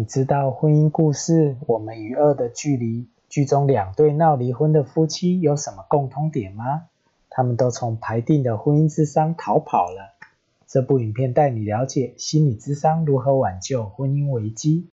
你知道婚姻故事《我们与恶的距离》剧中两对闹离婚的夫妻有什么共通点吗？他们都从排定的婚姻之商逃跑了。这部影片带你了解心理智商如何挽救婚姻危机。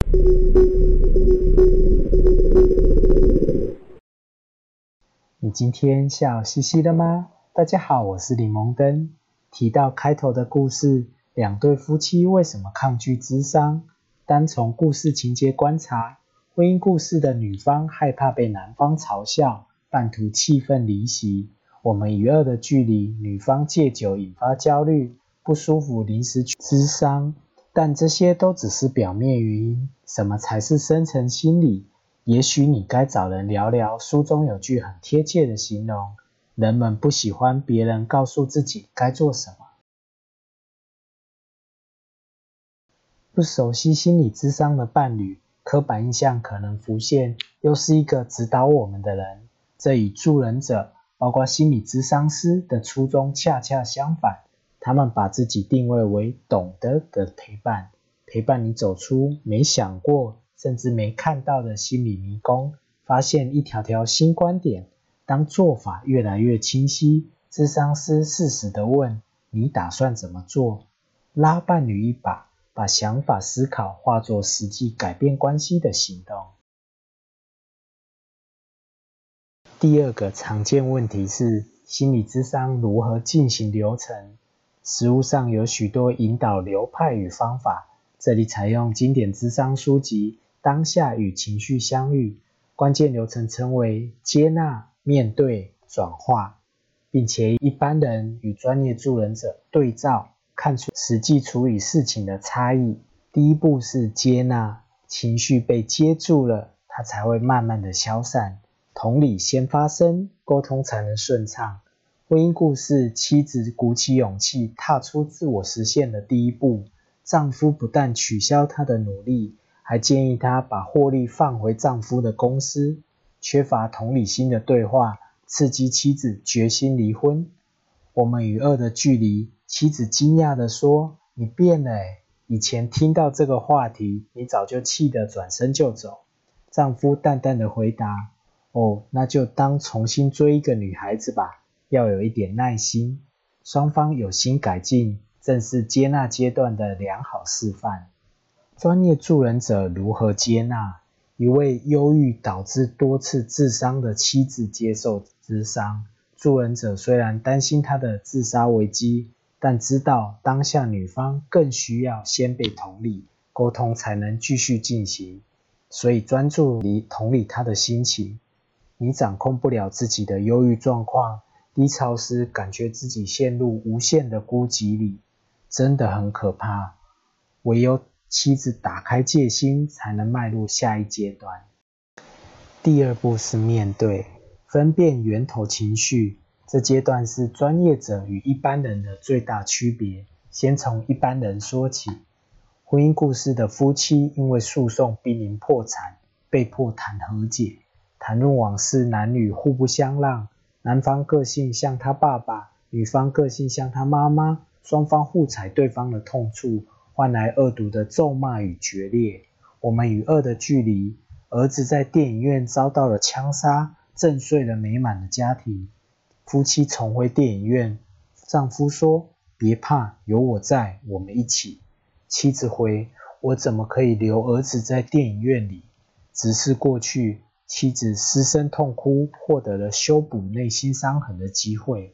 你今天笑嘻嘻的吗？大家好，我是李蒙登。提到开头的故事，两对夫妻为什么抗拒智商？单从故事情节观察，婚姻故事的女方害怕被男方嘲笑，半途气愤离席；我们与恶的距离，女方戒酒引发焦虑，不舒服临时去咨商。但这些都只是表面原因，什么才是深层心理？也许你该找人聊聊。书中有句很贴切的形容：人们不喜欢别人告诉自己该做什么。不熟悉心理智商的伴侣，刻板印象可能浮现，又是一个指导我们的人。这与助人者，包括心理智商师的初衷恰恰相反。他们把自己定位为懂得的陪伴，陪伴你走出没想过，甚至没看到的心理迷宫，发现一条条新观点。当做法越来越清晰，智商师适时的问：“你打算怎么做？”拉伴侣一把。把想法、思考化作实际改变关系的行动。第二个常见问题是心理智商如何进行流程？实务上有许多引导流派与方法，这里采用经典智商书籍《当下与情绪相遇》，关键流程称为接纳、面对、转化，并且一般人与专业助人者对照。看出实际处理事情的差异。第一步是接纳，情绪被接住了，它才会慢慢的消散。同理先发生，沟通才能顺畅。婚姻故事，妻子鼓起勇气踏出自我实现的第一步，丈夫不但取消他的努力，还建议她把获利放回丈夫的公司。缺乏同理心的对话，刺激妻子决心离婚。我们与恶的距离。妻子惊讶地说：“你变了，以前听到这个话题，你早就气得转身就走。”丈夫淡淡的回答：“哦，那就当重新追一个女孩子吧，要有一点耐心。”双方有心改进，正是接纳阶段的良好示范。专业助人者如何接纳一位忧郁导致多次自伤的妻子接受咨商？助人者虽然担心他的自杀危机。但知道当下女方更需要先被同理，沟通才能继续进行，所以专注于同理他的心情。你掌控不了自己的忧郁状况，低潮时感觉自己陷入无限的孤寂里，真的很可怕。唯有妻子打开戒心，才能迈入下一阶段。第二步是面对，分辨源头情绪。这阶段是专业者与一般人的最大区别。先从一般人说起，婚姻故事的夫妻因为诉讼濒临破产，被迫谈和解。谈论往事，男女互不相让，男方个性像他爸爸，女方个性像他妈妈，双方互踩对方的痛处，换来恶毒的咒骂与决裂。我们与恶的距离，儿子在电影院遭到了枪杀，震碎了美满的家庭。夫妻重回电影院，丈夫说：“别怕，有我在，我们一起。”妻子回：“我怎么可以留儿子在电影院里？”直视过去，妻子失声痛哭，获得了修补内心伤痕的机会。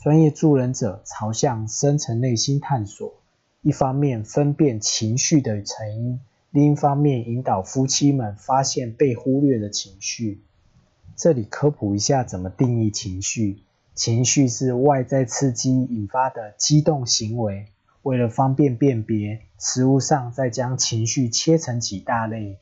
专业助人者朝向深层内心探索，一方面分辨情绪的成因，另一方面引导夫妻们发现被忽略的情绪。这里科普一下怎么定义情绪。情绪是外在刺激引发的激动行为。为了方便辨别，实物上再将情绪切成几大类。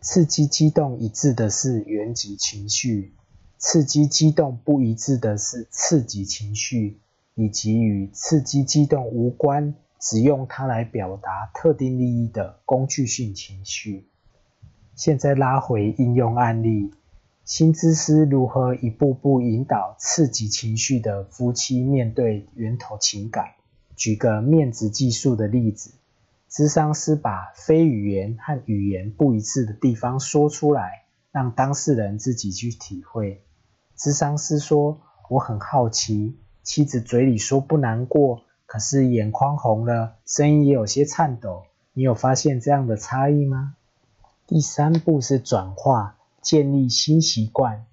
刺激激动一致的是原级情绪，刺激激动不一致的是次级情绪，以及与刺激激动无关，只用它来表达特定利益的工具性情绪。现在拉回应用案例。新知识如何一步步引导刺激情绪的夫妻面对源头情感？举个面子技术的例子：咨商师把非语言和语言不一致的地方说出来，让当事人自己去体会。咨商师说：“我很好奇，妻子嘴里说不难过，可是眼眶红了，声音也有些颤抖。你有发现这样的差异吗？”第三步是转化，建立新习惯。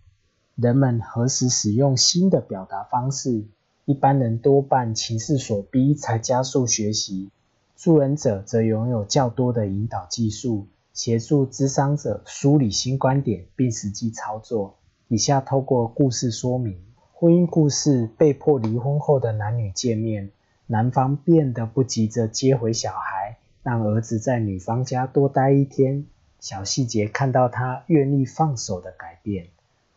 人们何时使用新的表达方式？一般人多半情势所逼才加速学习，助人者则拥有较多的引导技术，协助咨商者梳理新观点并实际操作。以下透过故事说明：婚姻故事，被迫离婚后的男女见面，男方变得不急着接回小孩，让儿子在女方家多待一天。小细节看到他愿意放手的改变。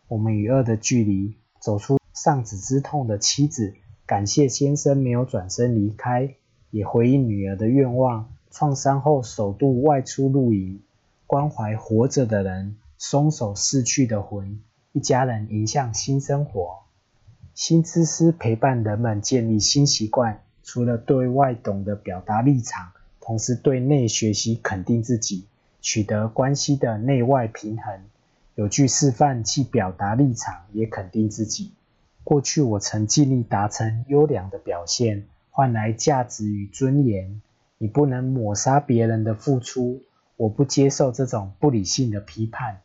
我们与恶的距离，走出丧子之痛的妻子，感谢先生没有转身离开，也回应女儿的愿望。创伤后首度外出露营，关怀活着的人，松手逝去的魂。一家人迎向新生活。新知识陪伴人们建立新习惯，除了对外懂得表达立场，同时对内学习肯定自己。取得关系的内外平衡，有句示范既表达立场，也肯定自己。过去我曾尽力达成优良的表现，换来价值与尊严。你不能抹杀别人的付出，我不接受这种不理性的批判。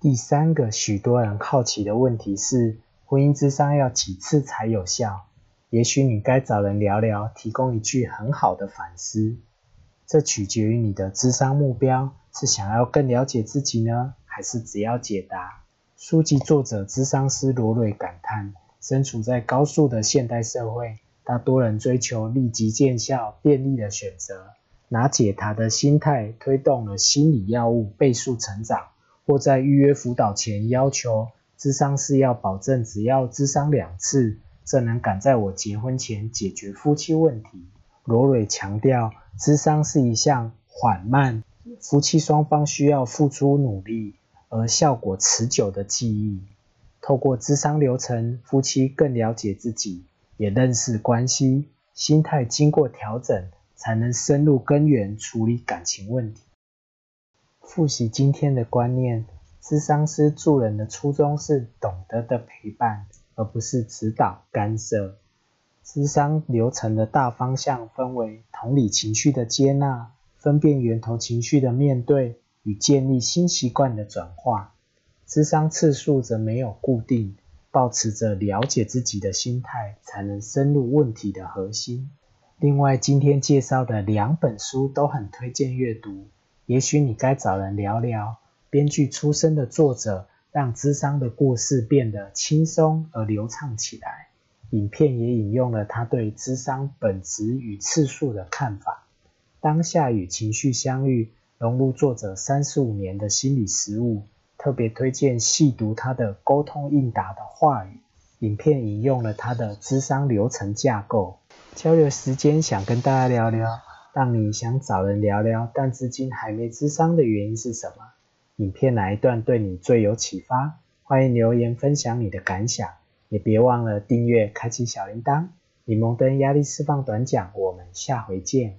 第三个许多人好奇的问题是：婚姻之商要几次才有效？也许你该找人聊聊，提供一句很好的反思。这取决于你的智商目标，是想要更了解自己呢，还是只要解答？书籍作者智商师罗瑞感叹：身处在高速的现代社会，大多人追求立即见效、便利的选择，拿解答的心态推动了心理药物倍速成长，或在预约辅导前要求智商师要保证只要智商两次。这能赶在我结婚前解决夫妻问题。罗蕊强调，智商是一项缓慢、夫妻双方需要付出努力而效果持久的记忆。透过智商流程，夫妻更了解自己，也认识关系，心态经过调整，才能深入根源处理感情问题。复习今天的观念，智商师助人的初衷是懂得的陪伴。而不是指导干涉。智商流程的大方向分为同理情绪的接纳、分辨源头情绪的面对与建立新习惯的转化。智商次数则没有固定，保持着了解自己的心态，才能深入问题的核心。另外，今天介绍的两本书都很推荐阅读。也许你该找人聊聊。编剧出身的作者。让智商的故事变得轻松而流畅起来。影片也引用了他对智商本质与次数的看法。当下与情绪相遇，融入作者三十五年的心理实务，特别推荐细读他的沟通应答的话语。影片引用了他的智商流程架构。交流时间，想跟大家聊聊，让你想找人聊聊，但至今还没智商的原因是什么？影片哪一段对你最有启发？欢迎留言分享你的感想，也别忘了订阅、开启小铃铛。柠檬灯压力释放短讲，我们下回见。